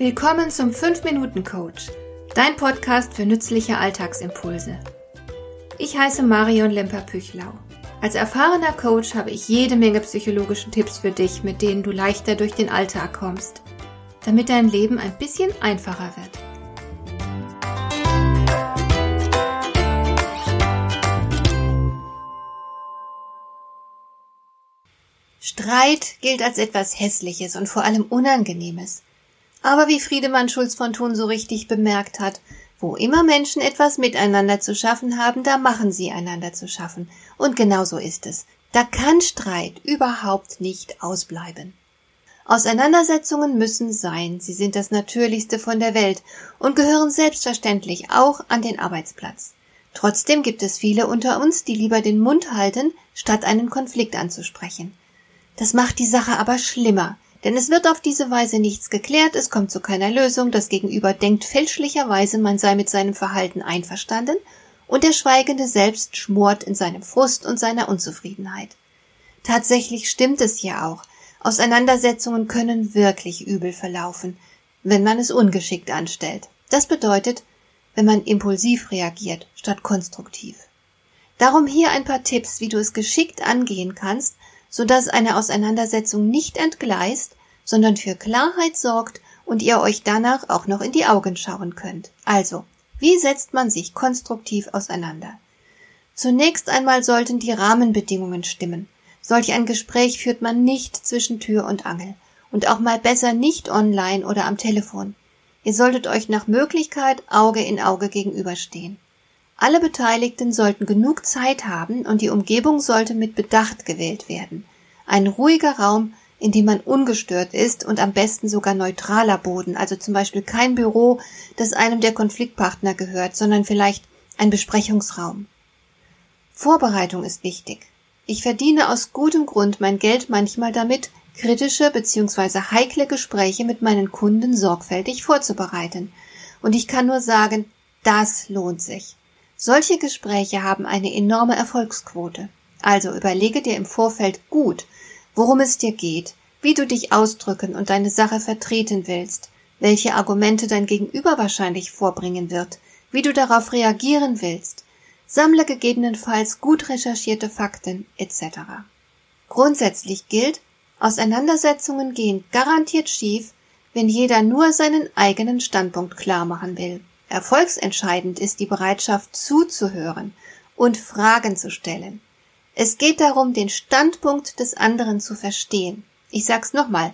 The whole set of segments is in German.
Willkommen zum 5-Minuten-Coach, dein Podcast für nützliche Alltagsimpulse. Ich heiße Marion Lemper-Püchlau. Als erfahrener Coach habe ich jede Menge psychologische Tipps für dich, mit denen du leichter durch den Alltag kommst, damit dein Leben ein bisschen einfacher wird. Streit gilt als etwas Hässliches und vor allem Unangenehmes. Aber wie Friedemann Schulz von Thun so richtig bemerkt hat, wo immer Menschen etwas miteinander zu schaffen haben, da machen sie einander zu schaffen. Und genau so ist es. Da kann Streit überhaupt nicht ausbleiben. Auseinandersetzungen müssen sein, sie sind das Natürlichste von der Welt und gehören selbstverständlich auch an den Arbeitsplatz. Trotzdem gibt es viele unter uns, die lieber den Mund halten, statt einen Konflikt anzusprechen. Das macht die Sache aber schlimmer, denn es wird auf diese Weise nichts geklärt, es kommt zu keiner Lösung, das Gegenüber denkt fälschlicherweise, man sei mit seinem Verhalten einverstanden, und der Schweigende selbst schmort in seinem Frust und seiner Unzufriedenheit. Tatsächlich stimmt es ja auch. Auseinandersetzungen können wirklich übel verlaufen, wenn man es ungeschickt anstellt. Das bedeutet, wenn man impulsiv reagiert statt konstruktiv. Darum hier ein paar Tipps, wie du es geschickt angehen kannst, sodass eine Auseinandersetzung nicht entgleist, sondern für Klarheit sorgt und ihr euch danach auch noch in die Augen schauen könnt. Also, wie setzt man sich konstruktiv auseinander? Zunächst einmal sollten die Rahmenbedingungen stimmen. Solch ein Gespräch führt man nicht zwischen Tür und Angel und auch mal besser nicht online oder am Telefon. Ihr solltet euch nach Möglichkeit Auge in Auge gegenüberstehen. Alle Beteiligten sollten genug Zeit haben und die Umgebung sollte mit Bedacht gewählt werden. Ein ruhiger Raum, in dem man ungestört ist und am besten sogar neutraler Boden, also zum Beispiel kein Büro, das einem der Konfliktpartner gehört, sondern vielleicht ein Besprechungsraum. Vorbereitung ist wichtig. Ich verdiene aus gutem Grund mein Geld manchmal damit, kritische bzw. heikle Gespräche mit meinen Kunden sorgfältig vorzubereiten. Und ich kann nur sagen, das lohnt sich. Solche Gespräche haben eine enorme Erfolgsquote. Also überlege dir im Vorfeld gut, worum es dir geht, wie du dich ausdrücken und deine Sache vertreten willst, welche Argumente dein Gegenüber wahrscheinlich vorbringen wird, wie du darauf reagieren willst, sammle gegebenenfalls gut recherchierte Fakten etc. Grundsätzlich gilt, Auseinandersetzungen gehen garantiert schief, wenn jeder nur seinen eigenen Standpunkt klar machen will. Erfolgsentscheidend ist die Bereitschaft zuzuhören und Fragen zu stellen. Es geht darum, den Standpunkt des anderen zu verstehen. Ich sag's nochmal.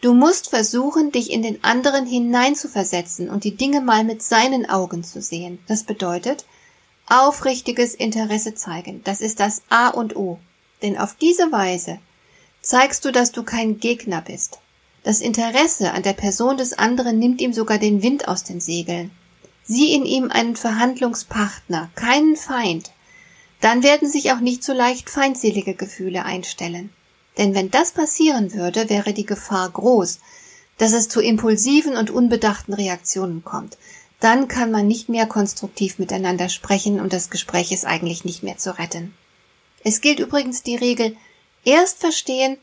Du musst versuchen, dich in den anderen hineinzuversetzen und die Dinge mal mit seinen Augen zu sehen. Das bedeutet, aufrichtiges Interesse zeigen. Das ist das A und O. Denn auf diese Weise zeigst du, dass du kein Gegner bist. Das Interesse an der Person des anderen nimmt ihm sogar den Wind aus den Segeln. Sieh in ihm einen Verhandlungspartner, keinen Feind. Dann werden sich auch nicht so leicht feindselige Gefühle einstellen. Denn wenn das passieren würde, wäre die Gefahr groß, dass es zu impulsiven und unbedachten Reaktionen kommt. Dann kann man nicht mehr konstruktiv miteinander sprechen und das Gespräch ist eigentlich nicht mehr zu retten. Es gilt übrigens die Regel, erst verstehen,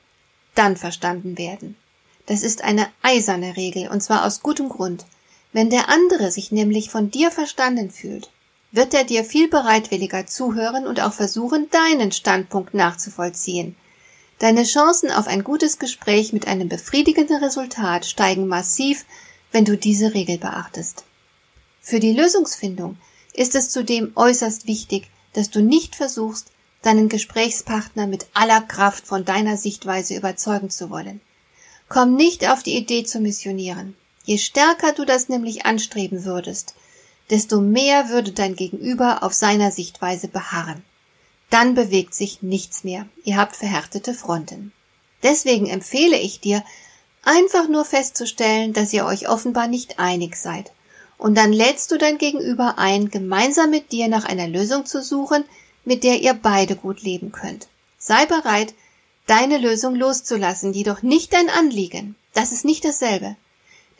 dann verstanden werden. Das ist eine eiserne Regel und zwar aus gutem Grund. Wenn der andere sich nämlich von dir verstanden fühlt, wird er dir viel bereitwilliger zuhören und auch versuchen, deinen Standpunkt nachzuvollziehen. Deine Chancen auf ein gutes Gespräch mit einem befriedigenden Resultat steigen massiv, wenn du diese Regel beachtest. Für die Lösungsfindung ist es zudem äußerst wichtig, dass du nicht versuchst, deinen Gesprächspartner mit aller Kraft von deiner Sichtweise überzeugen zu wollen. Komm nicht auf die Idee zu missionieren. Je stärker du das nämlich anstreben würdest, desto mehr würde dein Gegenüber auf seiner Sichtweise beharren. Dann bewegt sich nichts mehr. Ihr habt verhärtete Fronten. Deswegen empfehle ich dir, einfach nur festzustellen, dass ihr euch offenbar nicht einig seid. Und dann lädst du dein Gegenüber ein, gemeinsam mit dir nach einer Lösung zu suchen, mit der ihr beide gut leben könnt. Sei bereit, deine Lösung loszulassen, jedoch nicht dein Anliegen. Das ist nicht dasselbe.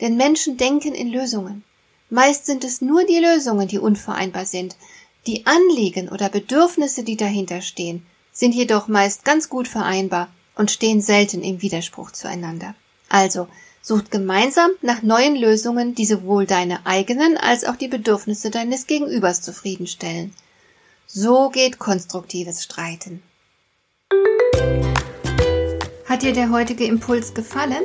Denn Menschen denken in Lösungen. Meist sind es nur die Lösungen, die unvereinbar sind. Die Anliegen oder Bedürfnisse, die dahinter stehen, sind jedoch meist ganz gut vereinbar und stehen selten im Widerspruch zueinander. Also, Sucht gemeinsam nach neuen Lösungen, die sowohl deine eigenen als auch die Bedürfnisse deines Gegenübers zufriedenstellen. So geht konstruktives Streiten. Hat dir der heutige Impuls gefallen?